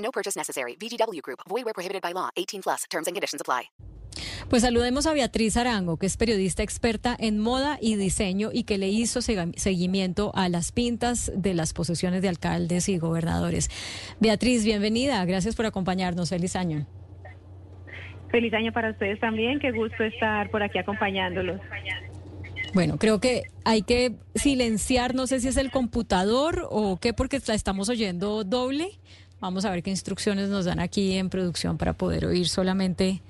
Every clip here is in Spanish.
No purchase necessary. VGW Group. Void where prohibited by law. 18 plus. Terms and conditions apply. Pues saludemos a Beatriz Arango, que es periodista experta en moda y diseño y que le hizo seguimiento a las pintas de las posesiones de alcaldes y gobernadores. Beatriz, bienvenida. Gracias por acompañarnos. Feliz año. Feliz año para ustedes también. Qué gusto estar por aquí acompañándolos. Bueno, creo que hay que silenciar, no sé si es el computador o qué, porque la estamos oyendo doble. Vamos a ver qué instrucciones nos dan aquí en producción para poder oír solamente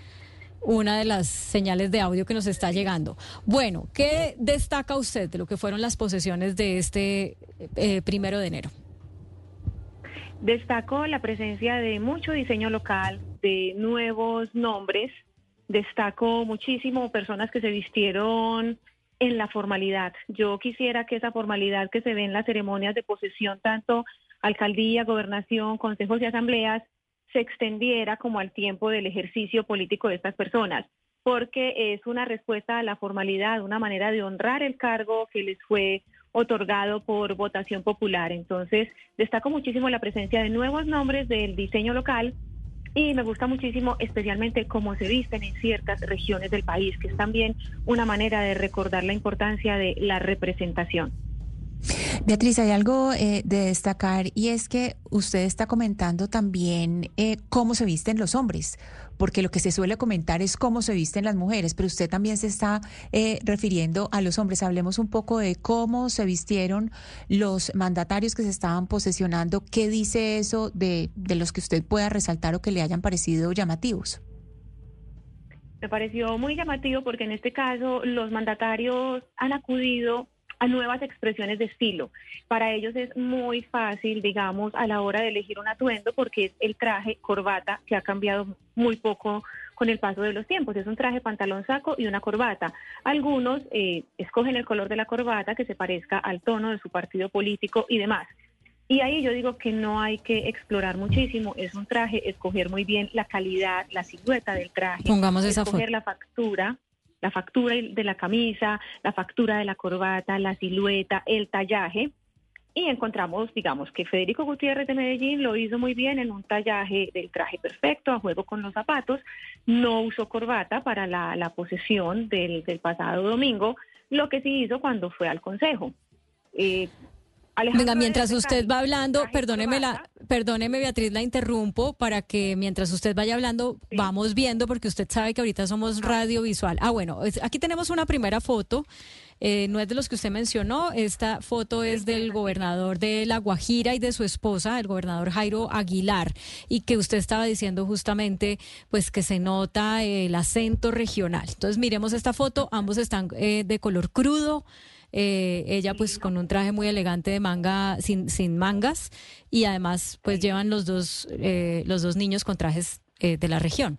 una de las señales de audio que nos está llegando. Bueno, ¿qué destaca usted de lo que fueron las posesiones de este eh, primero de enero? Destaco la presencia de mucho diseño local, de nuevos nombres. Destaco muchísimo personas que se vistieron en la formalidad. Yo quisiera que esa formalidad que se ve en las ceremonias de posesión, tanto alcaldía, gobernación, consejos y asambleas, se extendiera como al tiempo del ejercicio político de estas personas, porque es una respuesta a la formalidad, una manera de honrar el cargo que les fue otorgado por votación popular. Entonces, destaco muchísimo la presencia de nuevos nombres del diseño local y me gusta muchísimo especialmente cómo se visten en ciertas regiones del país, que es también una manera de recordar la importancia de la representación. Beatriz, hay algo eh, de destacar y es que usted está comentando también eh, cómo se visten los hombres, porque lo que se suele comentar es cómo se visten las mujeres, pero usted también se está eh, refiriendo a los hombres. Hablemos un poco de cómo se vistieron los mandatarios que se estaban posesionando. ¿Qué dice eso de, de los que usted pueda resaltar o que le hayan parecido llamativos? Me pareció muy llamativo porque en este caso los mandatarios han acudido a nuevas expresiones de estilo. Para ellos es muy fácil, digamos, a la hora de elegir un atuendo porque es el traje corbata que ha cambiado muy poco con el paso de los tiempos. Es un traje pantalón saco y una corbata. Algunos eh, escogen el color de la corbata que se parezca al tono de su partido político y demás. Y ahí yo digo que no hay que explorar muchísimo, es un traje, escoger muy bien la calidad, la silueta del traje, Pongamos esa escoger la factura, la factura de la camisa, la factura de la corbata, la silueta, el tallaje. Y encontramos, digamos, que Federico Gutiérrez de Medellín lo hizo muy bien en un tallaje del traje perfecto, a juego con los zapatos. No usó corbata para la, posesión del, pasado domingo, lo que sí hizo cuando fue al Consejo. Eh, Venga, mientras usted va hablando, perdóneme, la, perdóneme Beatriz, la interrumpo para que mientras usted vaya hablando vamos viendo, porque usted sabe que ahorita somos radiovisual. Ah, bueno, aquí tenemos una primera foto. Eh, no es de los que usted mencionó, esta foto es del gobernador de La Guajira y de su esposa, el gobernador Jairo Aguilar, y que usted estaba diciendo justamente, pues que se nota el acento regional. Entonces miremos esta foto, ambos están eh, de color crudo. Eh, ella pues con un traje muy elegante de manga, sin, sin mangas, y además pues llevan los dos, eh, los dos niños con trajes eh, de la región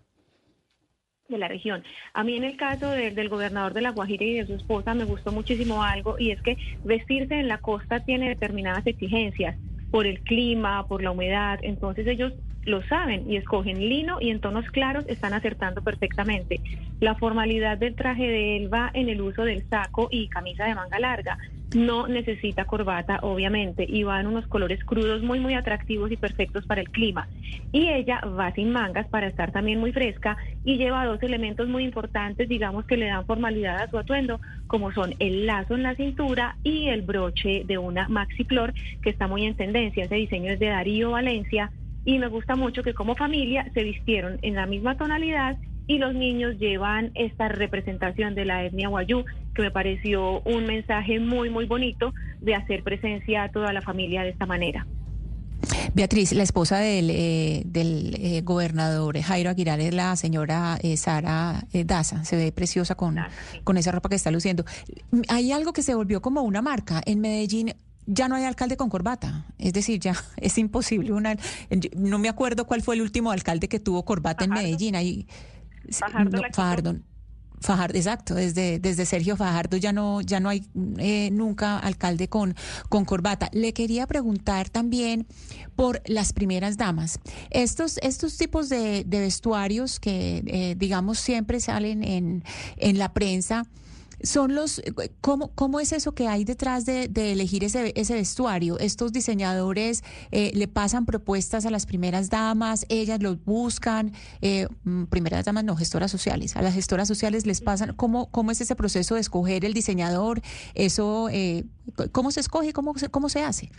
de la región. A mí en el caso del gobernador de La Guajira y de su esposa me gustó muchísimo algo y es que vestirse en la costa tiene determinadas exigencias por el clima, por la humedad, entonces ellos lo saben y escogen lino y en tonos claros están acertando perfectamente. La formalidad del traje de él va en el uso del saco y camisa de manga larga. No necesita corbata, obviamente, y va en unos colores crudos muy, muy atractivos y perfectos para el clima. Y ella va sin mangas para estar también muy fresca y lleva dos elementos muy importantes, digamos, que le dan formalidad a su atuendo, como son el lazo en la cintura y el broche de una maxi flor, que está muy en tendencia. Ese diseño es de Darío Valencia y me gusta mucho que como familia se vistieron en la misma tonalidad y los niños llevan esta representación de la etnia Wayú, que me pareció un mensaje muy, muy bonito de hacer presencia a toda la familia de esta manera. Beatriz, la esposa del, eh, del eh, gobernador Jairo Aguilar es la señora eh, Sara Daza. Se ve preciosa con, con esa ropa que está luciendo. Hay algo que se volvió como una marca. En Medellín ya no hay alcalde con corbata. Es decir, ya es imposible. Una, no me acuerdo cuál fue el último alcalde que tuvo corbata en Medellín. Ahí, Fajardo, Fajardo, exacto, desde, desde Sergio Fajardo ya no, ya no hay eh, nunca alcalde con, con corbata. Le quería preguntar también por las primeras damas. Estos, estos tipos de, vestuarios que, eh, digamos, siempre salen en, en la prensa son los cómo, cómo es eso que hay detrás de, elegir ese, ese vestuario estos diseñadores eh, le pasan propuestas a las primeras damas ellas los buscan eh, mm, primeras damas no gestoras sociales. A las gestoras sociales les pasan cómo cómo es ese proceso de escoger el diseñador eso eh, cómo se escoge cómo se, cómo se hace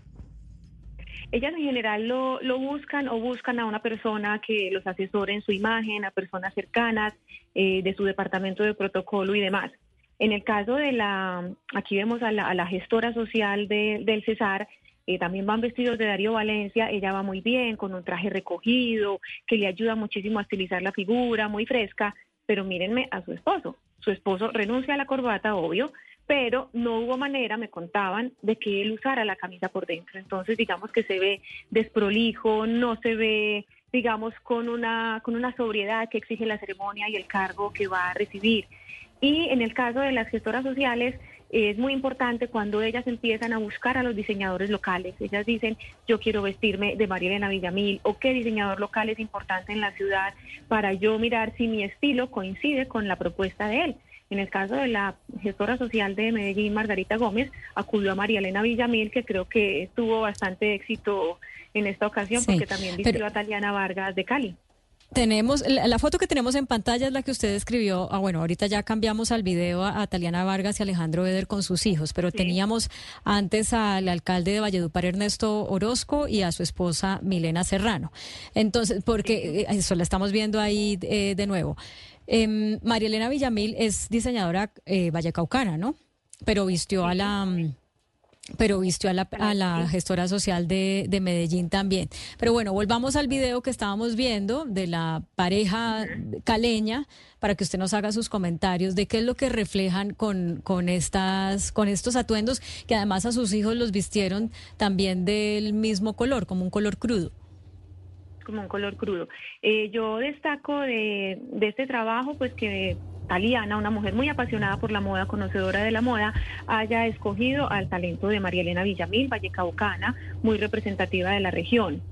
ellas en general lo, lo, buscan o buscan a una persona que los asesore en su imagen, a personas cercanas de su departamento de protocolo y demás. En el caso de la, aquí vemos a la, gestora social del Cesar, eh, también van vestidos de Darío Valencia, ella va muy bien, con un traje recogido, que le ayuda muchísimo a estilizar la figura, muy fresca, pero mírenme a su esposo. Su esposo renuncia a la corbata, obvio, pero no hubo manera, me contaban, de que él usara la camisa por dentro. Entonces, digamos que se ve desprolijo, no se ve, digamos, con una, con una sobriedad que exige la ceremonia y el cargo que va a recibir. Y en el caso de las gestoras sociales, es muy importante cuando ellas empiezan a buscar a los diseñadores locales. Ellas dicen, yo quiero vestirme de María Elena Villamil o qué diseñador local es importante en la ciudad para yo mirar si mi estilo coincide con la propuesta de él. En el caso de la gestora social de Medellín, Margarita Gómez, acudió a María Elena Villamil, que creo que tuvo bastante éxito en esta ocasión porque también vistió a Taliana Vargas de Cali. Tenemos, la, foto que tenemos en pantalla es la que usted escribió. Ah, bueno, ahorita ya cambiamos al video a, Taliana Vargas y Alejandro Eder con sus hijos, pero teníamos antes al alcalde de Valledupar, Ernesto Orozco, y a su esposa Milena Serrano. Entonces, porque eh, eso la estamos viendo ahí eh, de nuevo. Eh, María Elena Villamil es diseñadora eh, vallecaucana, ¿no? Pero vistió a la mm, pero vistió a la, a la gestora social de, de, Medellín también. Pero bueno, volvamos al video que estábamos viendo de la pareja caleña para que usted nos haga sus comentarios de qué es lo que reflejan con, con, estas, con estos atuendos que además a sus hijos los vistieron también del mismo color, como un color crudo como un color crudo. Eh, yo destaco de, de este trabajo, pues que Taliana, una mujer muy apasionada por la moda, conocedora de la moda, haya escogido al talento de María Elena Villamil, vallecaucana, muy representativa de la región.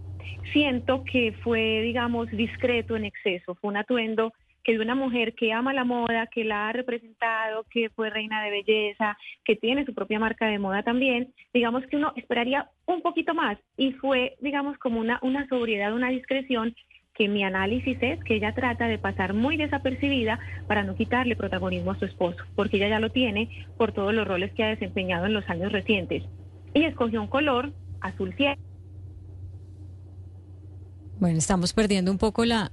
Siento que fue, digamos, discreto en exceso, fue un atuendo que de una mujer que ama la moda, que la ha representado, que fue reina de belleza, que tiene su propia marca de moda también, digamos que uno esperaría un poquito más y fue, digamos, como una, una sobriedad, una discreción que mi análisis es que ella trata de pasar muy desapercibida para no quitarle protagonismo a su esposo, porque ella ya lo tiene por todos los roles que ha desempeñado en los años recientes. Y escogió un color azul cielo. Bueno, estamos perdiendo un poco la...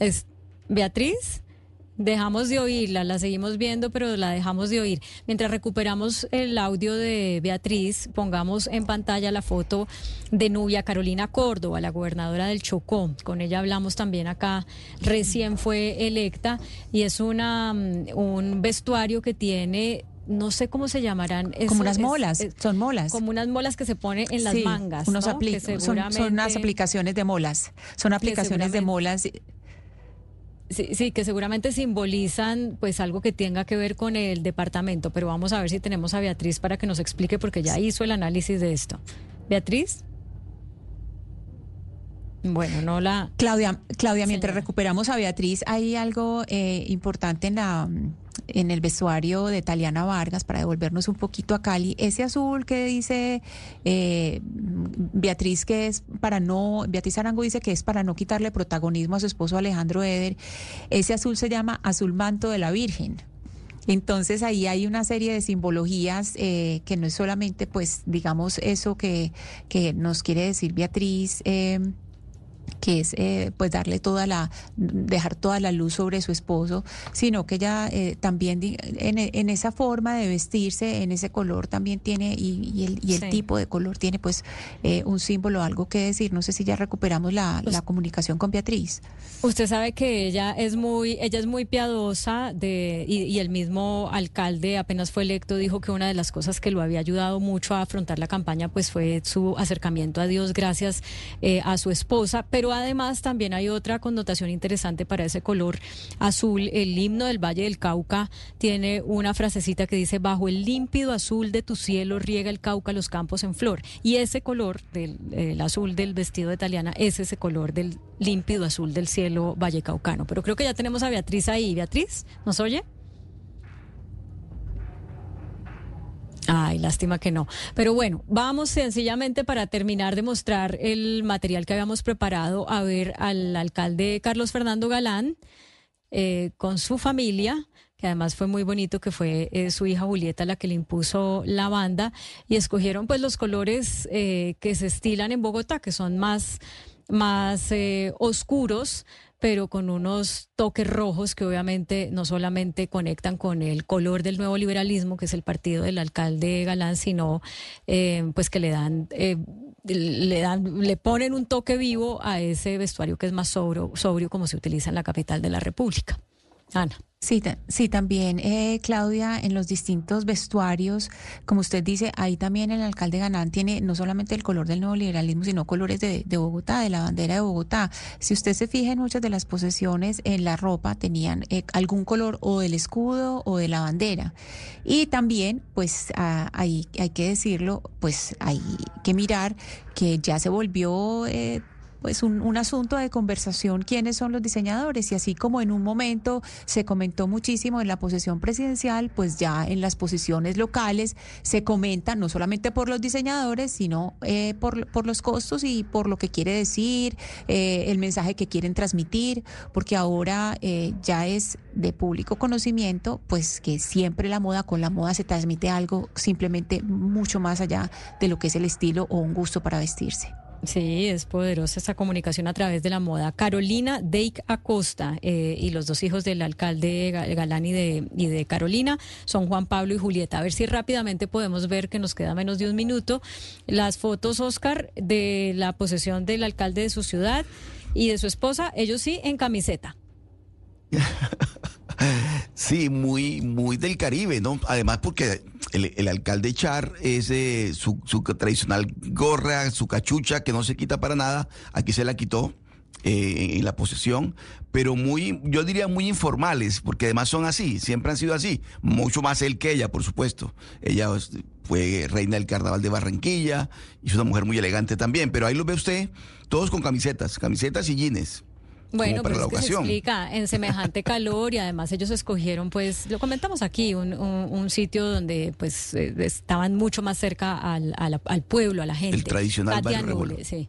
¿Es Beatriz? Dejamos de oírla, la seguimos viendo, pero la dejamos de oír. Mientras recuperamos el audio de Beatriz, pongamos en pantalla la foto de Nubia Carolina Córdoba, la gobernadora del Chocó. Con ella hablamos también acá, recién fue electa y es una mm, un vestuario que tiene no sé cómo se llamarán. como unas molas, son molas. Como unas molas que se ponen en las mangas. Unos son, unas aplicaciones de molas, son aplicaciones de molas Sí, sí, que seguramente simbolizan pues algo que tenga que ver con el departamento, pero vamos a ver si tenemos a Beatriz para que nos explique porque ya hizo el análisis de esto. Beatriz. Bueno, no la... Claudia, Claudia, mientras recuperamos a Beatriz, hay algo eh, importante en la en el vestuario de Taliana Vargas para devolvernos un poquito a Cali. Ese azul que dice eh, Beatriz que es para no, Beatriz Arango dice que es para no quitarle protagonismo a su esposo Alejandro Eder. Ese azul se llama azul manto de la Virgen. Entonces ahí hay una serie de simbologías eh, que no es solamente, pues, digamos, eso que, que nos quiere decir Beatriz. Eh, que es eh, pues darle toda la, dejar toda la luz sobre su esposo, sino que ella eh, también en, en, esa forma de vestirse, en ese color también tiene, y, el, y el tipo de color tiene pues eh, un símbolo, algo que decir. No sé si ya recuperamos la, pues la, comunicación con Beatriz. Usted sabe que ella es muy, ella es muy piadosa de, y, y el mismo alcalde apenas fue electo dijo que una de las cosas que lo había ayudado mucho a afrontar la campaña pues fue su acercamiento a Dios gracias a su esposa, pero además también hay otra connotación interesante para ese color azul. El himno del Valle del Cauca tiene una frasecita que dice, bajo el límpido azul de tu cielo riega el Cauca los campos en flor. Y ese color del azul del vestido de Taliana es ese color del límpido azul del cielo Valle Caucano. Pero creo que ya tenemos a Beatriz ahí. Beatriz, ¿nos oye? Ay, lástima que no. Pero bueno, vamos sencillamente para terminar de mostrar el material que habíamos preparado a ver al alcalde Carlos Fernando Galán eh, con su familia que además fue muy bonito, que fue eh, su hija Julieta la que le impuso la banda, y escogieron pues los colores eh, que se estilan en Bogotá, que son más, más oscuros, pero con unos toques rojos que obviamente no solamente conectan con el color del nuevo liberalismo, que es el partido del alcalde Galán, sino eh, pues que le dan... Eh, le dan, le ponen un toque vivo a ese vestuario que es más sobrio, sobrio como se utiliza en la capital de la República. Ana. Sí, sí, también, eh, Claudia, en los distintos vestuarios, como usted dice, ahí también el alcalde Ganán tiene no solamente el color del neoliberalismo, sino colores de, Bogotá, de la bandera de Bogotá. Si usted se fija en muchas de las posesiones, en la ropa tenían eh, algún color o del escudo o de la bandera. Y también, pues ahí hay que decirlo, pues hay que mirar que ya se volvió... Eh, pues un, asunto de conversación quiénes son los diseñadores y así como en un momento se comentó muchísimo en la posesión presidencial, pues ya en las posiciones locales se comenta no solamente por los diseñadores, sino eh, por, por, los costos y por lo que quiere decir, eh, el mensaje que quieren transmitir, porque ahora eh, ya es de público conocimiento, pues que siempre la moda, con la moda se transmite algo simplemente mucho más allá de lo que es el estilo o un gusto para vestirse. Sí, es poderosa esa comunicación a través de la moda. Carolina Deik Acosta eh, y los dos hijos del alcalde Galán y de, y de Carolina son Juan Pablo y Julieta. A ver si rápidamente podemos ver que nos queda menos de un minuto las fotos, Oscar, de la posesión del alcalde de su ciudad y de su esposa, ellos sí en camiseta. Sí, muy, muy del Caribe, ¿no? Además porque el, alcalde Char es eh, su, tradicional gorra, su cachucha, que no se quita para nada. Aquí se la quitó. Eh, en la posesión, pero muy, yo diría muy informales, porque además son así, siempre han sido así, mucho más él que ella, por supuesto. Ella fue reina del carnaval de Barranquilla y es una mujer muy elegante también, pero ahí lo ve usted, todos con camisetas, camisetas y jeans. Bueno, pero es que se explica en semejante calor y además ellos escogieron, pues, lo comentamos aquí, un, un, sitio donde pues eh, estaban mucho más cerca al, al, al, pueblo, a la gente. El tradicional Katia barrio sí.